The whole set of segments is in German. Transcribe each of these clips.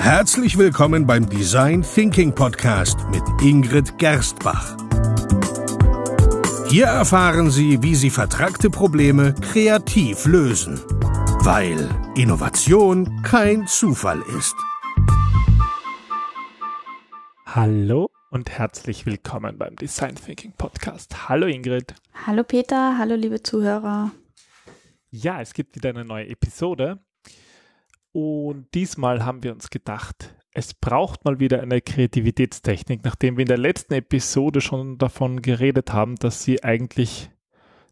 Herzlich willkommen beim Design Thinking Podcast mit Ingrid Gerstbach. Hier erfahren Sie, wie Sie vertragte Probleme kreativ lösen, weil Innovation kein Zufall ist. Hallo und herzlich willkommen beim Design Thinking Podcast. Hallo Ingrid. Hallo Peter, hallo liebe Zuhörer. Ja, es gibt wieder eine neue Episode und diesmal haben wir uns gedacht, es braucht mal wieder eine Kreativitätstechnik, nachdem wir in der letzten Episode schon davon geredet haben, dass sie eigentlich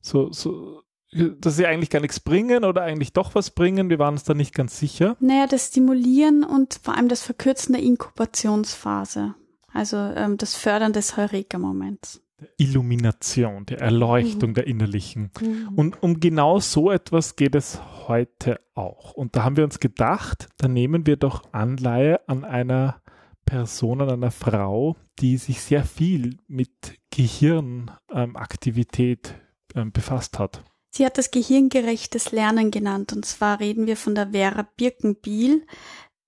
so, so dass sie eigentlich gar nichts bringen oder eigentlich doch was bringen. Wir waren uns da nicht ganz sicher. Naja, das Stimulieren und vor allem das Verkürzen der Inkubationsphase. Also ähm, das Fördern des Heureka-Moments. Illumination, der Erleuchtung mhm. der Innerlichen. Mhm. Und um genau so etwas geht es heute auch. Und da haben wir uns gedacht, da nehmen wir doch Anleihe an einer Person, an einer Frau, die sich sehr viel mit Gehirnaktivität ähm, ähm, befasst hat. Sie hat das gehirngerechtes Lernen genannt. Und zwar reden wir von der Vera Birkenbiel.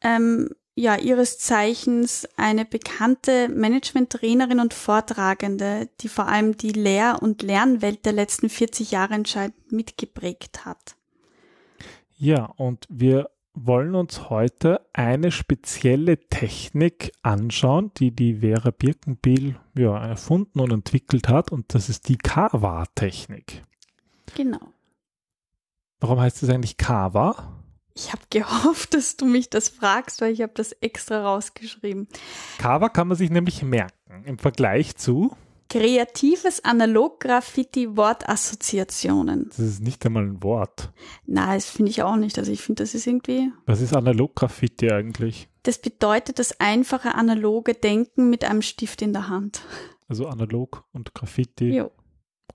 Ähm, ja, ihres Zeichens eine bekannte Management-Trainerin und Vortragende, die vor allem die Lehr- und Lernwelt der letzten 40 Jahre entscheidend mitgeprägt hat. Ja, und wir wollen uns heute eine spezielle Technik anschauen, die die Vera Birkenbiel ja, erfunden und entwickelt hat, und das ist die Kawa-Technik. Genau. Warum heißt es eigentlich Kawa? Ich habe gehofft, dass du mich das fragst, weil ich habe das extra rausgeschrieben. Kawa kann man sich nämlich merken im Vergleich zu Kreatives Analog-Graffiti-Wortassoziationen. Das ist nicht einmal ein Wort. Nein, das finde ich auch nicht. Also ich finde, das ist irgendwie. Was ist Analog-Graffiti eigentlich? Das bedeutet das einfache analoge Denken mit einem Stift in der Hand. Also analog und Graffiti. Jo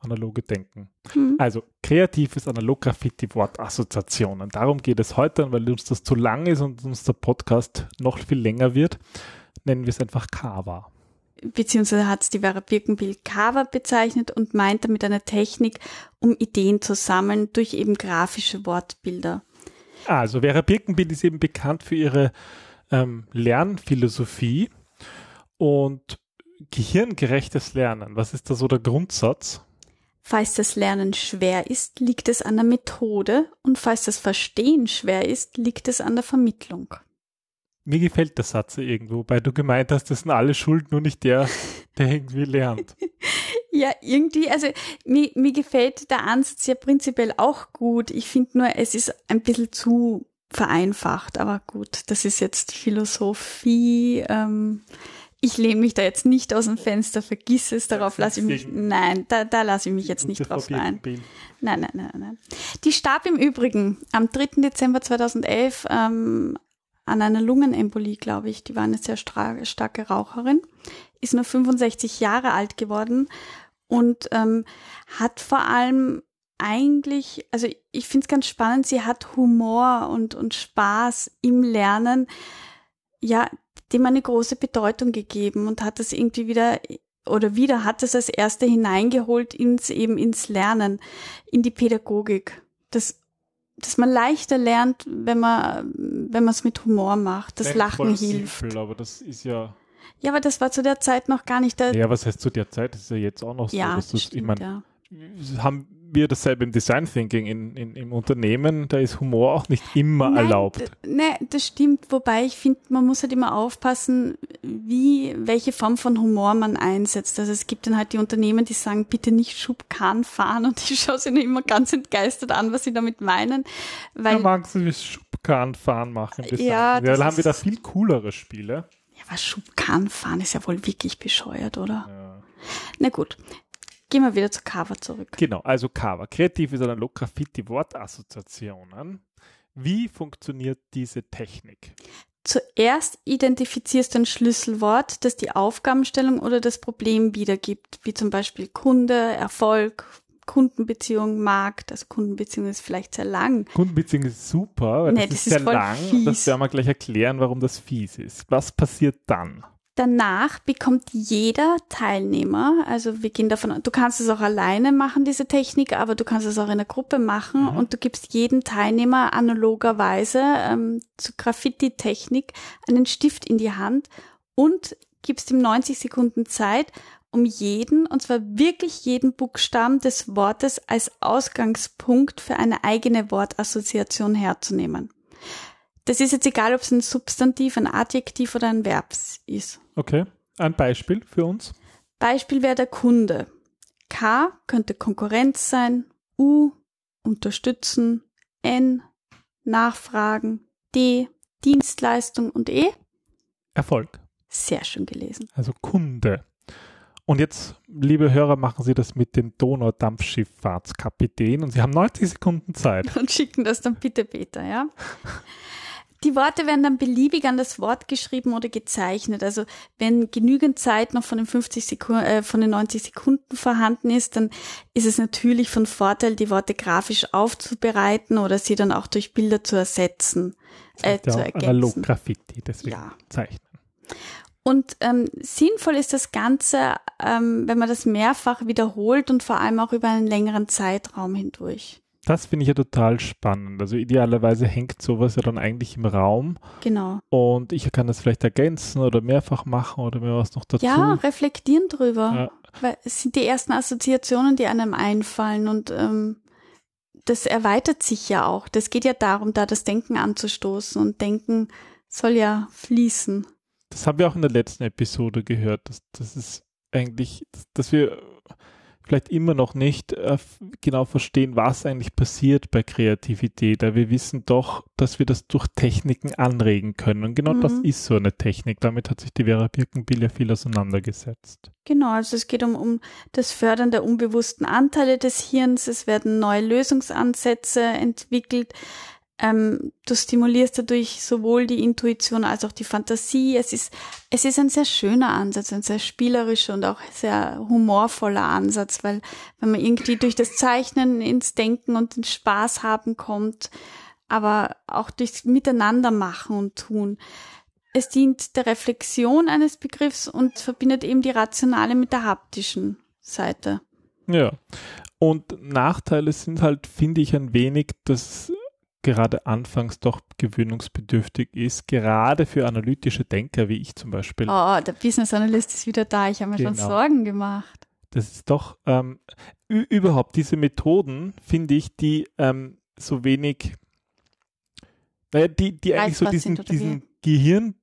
analoge Denken. Mhm. Also kreatives Analog-Graffiti-Wortassoziationen. Darum geht es heute, weil uns das zu lang ist und uns der Podcast noch viel länger wird, nennen wir es einfach Kava. Beziehungsweise hat es die Vera Birkenbild Kava bezeichnet und meint damit eine Technik, um Ideen zu sammeln durch eben grafische Wortbilder. Also Vera Birkenbild ist eben bekannt für ihre ähm, Lernphilosophie und gehirngerechtes Lernen. Was ist da so der Grundsatz? Falls das Lernen schwer ist, liegt es an der Methode und falls das Verstehen schwer ist, liegt es an der Vermittlung. Mir gefällt der Satz irgendwo, weil du gemeint hast, das sind alle schuld, nur nicht der, der irgendwie lernt. ja, irgendwie, also mir, mir gefällt der Ansatz ja prinzipiell auch gut. Ich finde nur, es ist ein bisschen zu vereinfacht, aber gut, das ist jetzt Philosophie. Ähm, ich lehne mich da jetzt nicht aus dem Fenster, vergiss es, darauf lasse ich mich, nein, da, da lasse ich mich jetzt nicht drauf ein. Nein, nein, nein, nein. Die starb im Übrigen am 3. Dezember 2011 ähm, an einer Lungenembolie, glaube ich. Die war eine sehr starke Raucherin, ist nur 65 Jahre alt geworden und ähm, hat vor allem eigentlich, also ich finde es ganz spannend, sie hat Humor und, und Spaß im Lernen. Ja, dem eine große Bedeutung gegeben und hat das irgendwie wieder oder wieder hat es als erste hineingeholt ins eben ins Lernen, in die Pädagogik. Das dass man leichter lernt, wenn man wenn man es mit Humor macht. Das Lachen hilft. Simpel, aber das ist ja ja, aber das war zu der Zeit noch gar nicht der. Ja, was heißt zu der Zeit? Das ist ja jetzt auch noch so. Ja, dass das stimmt, ich meine, ja. Haben wir dasselbe im Design Thinking in, in, im Unternehmen, da ist Humor auch nicht immer Nein, erlaubt. Nein, das stimmt, wobei ich finde, man muss halt immer aufpassen, wie, welche Form von Humor man einsetzt. Also es gibt dann halt die Unternehmen, die sagen, bitte nicht Schubkarren fahren und ich schaue sie nur immer ganz entgeistert an, was sie damit meinen. Weil, da magst du das Schubkarren fahren machen. Ja, ja, haben wir da viel coolere Spiele. Ja, aber Schubkarren fahren ist ja wohl wirklich bescheuert, oder? Ja. Na gut. Gehen wir wieder zu Cover zurück. Genau, also Cover. Kreativ ist analog Graffiti Wortassoziationen. Wie funktioniert diese Technik? Zuerst identifizierst du ein Schlüsselwort, das die Aufgabenstellung oder das Problem wiedergibt, wie zum Beispiel Kunde, Erfolg, Kundenbeziehung, Markt. Also Kundenbeziehung ist vielleicht sehr lang. Kundenbeziehung ist super, weil nee, das, das ist sehr lang. Fies. Das werden wir gleich erklären, warum das fies ist. Was passiert dann? Danach bekommt jeder Teilnehmer, also wir gehen davon, du kannst es auch alleine machen, diese Technik, aber du kannst es auch in der Gruppe machen mhm. und du gibst jedem Teilnehmer analogerweise ähm, zu Graffiti-Technik einen Stift in die Hand und gibst ihm 90 Sekunden Zeit, um jeden, und zwar wirklich jeden Buchstaben des Wortes als Ausgangspunkt für eine eigene Wortassoziation herzunehmen. Das ist jetzt egal, ob es ein Substantiv, ein Adjektiv oder ein Verb ist. Okay. Ein Beispiel für uns? Beispiel wäre der Kunde. K könnte Konkurrenz sein, U unterstützen, N nachfragen, D Dienstleistung und E Erfolg. Sehr schön gelesen. Also Kunde. Und jetzt, liebe Hörer, machen Sie das mit dem Donaudampfschifffahrtskapitän und Sie haben 90 Sekunden Zeit. Und schicken das dann bitte Peter, ja? Die Worte werden dann beliebig an das Wort geschrieben oder gezeichnet. Also wenn genügend Zeit noch von den 50 Sekunden, äh, von den 90 Sekunden vorhanden ist, dann ist es natürlich von Vorteil, die Worte grafisch aufzubereiten oder sie dann auch durch Bilder zu ersetzen, äh, zu ergänzen. Analog Graffiti, deswegen ja. zeichnen. Und ähm, sinnvoll ist das Ganze, ähm, wenn man das mehrfach wiederholt und vor allem auch über einen längeren Zeitraum hindurch. Das finde ich ja total spannend. Also idealerweise hängt sowas ja dann eigentlich im Raum. Genau. Und ich kann das vielleicht ergänzen oder mehrfach machen oder mir was noch dazu. Ja, reflektieren drüber. Ja. Weil es sind die ersten Assoziationen, die einem einfallen und ähm, das erweitert sich ja auch. Das geht ja darum, da das Denken anzustoßen und Denken soll ja fließen. Das haben wir auch in der letzten Episode gehört, dass, dass es eigentlich, dass wir vielleicht immer noch nicht äh, genau verstehen, was eigentlich passiert bei Kreativität. Aber wir wissen doch, dass wir das durch Techniken anregen können. Und genau mhm. das ist so eine Technik. Damit hat sich die Vera Birkenbill ja viel auseinandergesetzt. Genau, also es geht um, um das Fördern der unbewussten Anteile des Hirns. Es werden neue Lösungsansätze entwickelt. Ähm, du stimulierst dadurch sowohl die Intuition als auch die Fantasie. Es ist, es ist ein sehr schöner Ansatz, ein sehr spielerischer und auch sehr humorvoller Ansatz, weil wenn man irgendwie durch das Zeichnen ins Denken und den Spaß haben kommt, aber auch durchs Miteinander machen und tun. Es dient der Reflexion eines Begriffs und verbindet eben die rationale mit der haptischen Seite. Ja. Und Nachteile sind halt, finde ich, ein wenig, dass gerade anfangs doch gewöhnungsbedürftig ist, gerade für analytische Denker wie ich zum Beispiel. Oh, der Business Analyst ist wieder da. Ich habe mir genau. schon Sorgen gemacht. Das ist doch ähm, überhaupt diese Methoden, finde ich, die ähm, so wenig, naja, die, die eigentlich so diesen, diesen Gehirn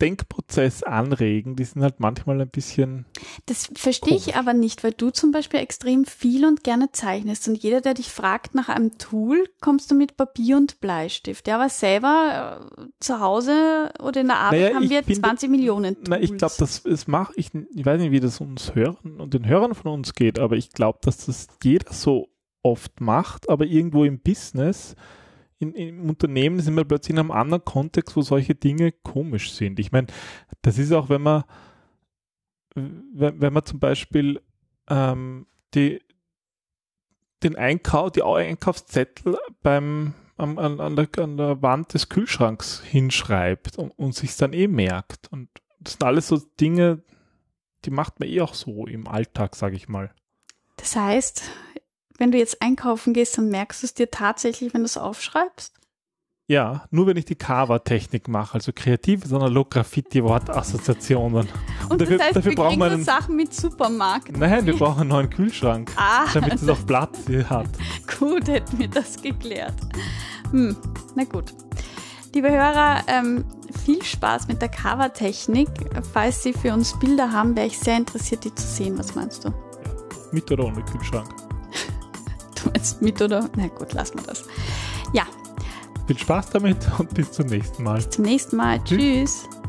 Denkprozess anregen, die sind halt manchmal ein bisschen. Das verstehe ich aber nicht, weil du zum Beispiel extrem viel und gerne zeichnest und jeder, der dich fragt nach einem Tool, kommst du mit Papier und Bleistift. Ja, aber selber äh, zu Hause oder in der Arbeit naja, haben wir finde, 20 Millionen Tools. Na, ich glaube, das es macht, ich, ich weiß nicht, wie das uns hören und den Hörern von uns geht, aber ich glaube, dass das jeder so oft macht, aber irgendwo im Business in, im Unternehmen sind wir plötzlich in einem anderen Kontext, wo solche Dinge komisch sind. Ich meine, das ist auch, wenn man, wenn, wenn man zum Beispiel ähm, die, den Einkauf, die Einkaufszettel beim, an, an, der, an der Wand des Kühlschranks hinschreibt und, und sich dann eh merkt. Und das sind alles so Dinge, die macht man eh auch so im Alltag, sage ich mal. Das heißt, wenn du jetzt einkaufen gehst, dann merkst du es dir tatsächlich, wenn du es aufschreibst? Ja, nur wenn ich die Cover-Technik mache, also kreative, sondern Low-Graffiti-Wortassoziationen. Und, Und dafür, das heißt, dafür wir brauchen wir einen, Sachen mit Supermarkt. Nein, wir brauchen einen neuen Kühlschrank, ah, damit es auch Platz hat. Gut, hätten wir das geklärt. Hm, na gut. Liebe Hörer, ähm, viel Spaß mit der Cover-Technik. Falls Sie für uns Bilder haben, wäre ich sehr interessiert, die zu sehen. Was meinst du? Mit oder ohne Kühlschrank? Meinst mit oder? Na gut, lassen wir das. Ja. Viel Spaß damit und bis zum nächsten Mal. Bis zum nächsten Mal. Tschüss. Tschüss.